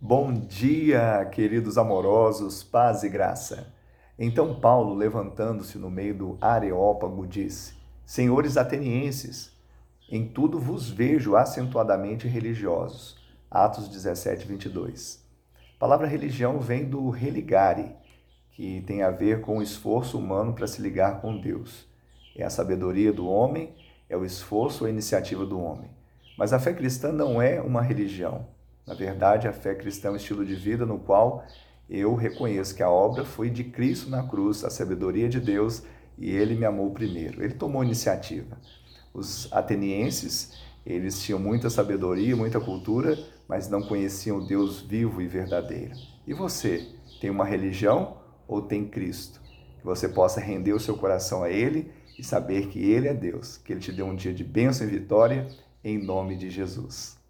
Bom dia, queridos amorosos, paz e graça. Então Paulo, levantando-se no meio do Areópago, disse: Senhores atenienses, em tudo vos vejo acentuadamente religiosos. Atos 17, 22. A palavra religião vem do religare, que tem a ver com o esforço humano para se ligar com Deus. É a sabedoria do homem, é o esforço a iniciativa do homem. Mas a fé cristã não é uma religião. Na verdade, a fé cristã é um estilo de vida no qual eu reconheço que a obra foi de Cristo na cruz, a sabedoria de Deus, e ele me amou primeiro. Ele tomou iniciativa. Os atenienses, eles tinham muita sabedoria, muita cultura, mas não conheciam Deus vivo e verdadeiro. E você, tem uma religião ou tem Cristo? Que você possa render o seu coração a Ele e saber que Ele é Deus, que Ele te deu um dia de bênção e vitória, em nome de Jesus.